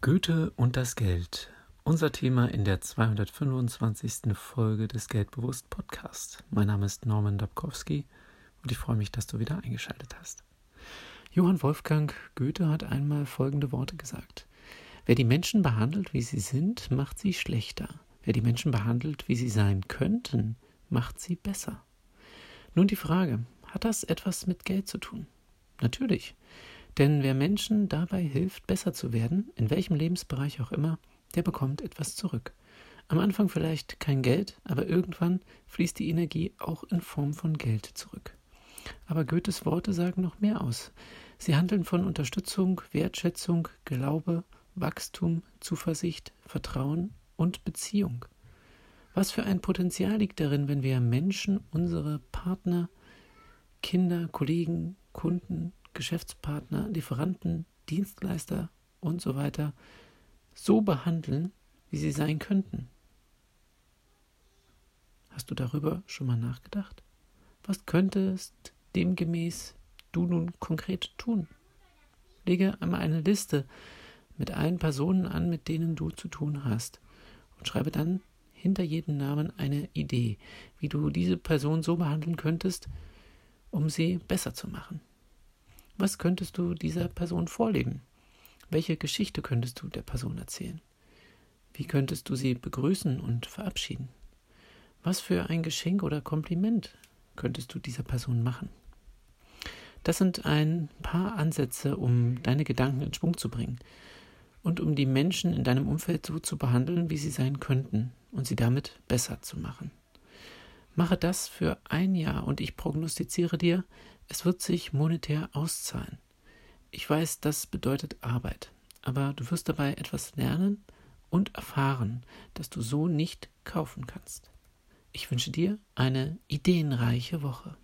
Goethe und das Geld. Unser Thema in der 225. Folge des Geldbewusst Podcast. Mein Name ist Norman Dabkowski und ich freue mich, dass du wieder eingeschaltet hast. Johann Wolfgang Goethe hat einmal folgende Worte gesagt. Wer die Menschen behandelt, wie sie sind, macht sie schlechter. Wer die Menschen behandelt, wie sie sein könnten, macht sie besser. Nun die Frage, hat das etwas mit Geld zu tun? Natürlich. Denn wer Menschen dabei hilft, besser zu werden, in welchem Lebensbereich auch immer, der bekommt etwas zurück. Am Anfang vielleicht kein Geld, aber irgendwann fließt die Energie auch in Form von Geld zurück. Aber Goethes Worte sagen noch mehr aus. Sie handeln von Unterstützung, Wertschätzung, Glaube, Wachstum, Zuversicht, Vertrauen und Beziehung. Was für ein Potenzial liegt darin, wenn wir Menschen, unsere Partner, Kinder, Kollegen, Kunden, Geschäftspartner, Lieferanten, Dienstleister und so weiter so behandeln, wie sie sein könnten. Hast du darüber schon mal nachgedacht? Was könntest demgemäß du nun konkret tun? Lege einmal eine Liste mit allen Personen an, mit denen du zu tun hast und schreibe dann hinter jedem Namen eine Idee, wie du diese Person so behandeln könntest, um sie besser zu machen. Was könntest du dieser Person vorleben? Welche Geschichte könntest du der Person erzählen? Wie könntest du sie begrüßen und verabschieden? Was für ein Geschenk oder Kompliment könntest du dieser Person machen? Das sind ein paar Ansätze, um deine Gedanken in Schwung zu bringen und um die Menschen in deinem Umfeld so zu behandeln, wie sie sein könnten und sie damit besser zu machen. Mache das für ein Jahr und ich prognostiziere dir, es wird sich monetär auszahlen. Ich weiß, das bedeutet Arbeit, aber du wirst dabei etwas lernen und erfahren, das du so nicht kaufen kannst. Ich wünsche dir eine ideenreiche Woche.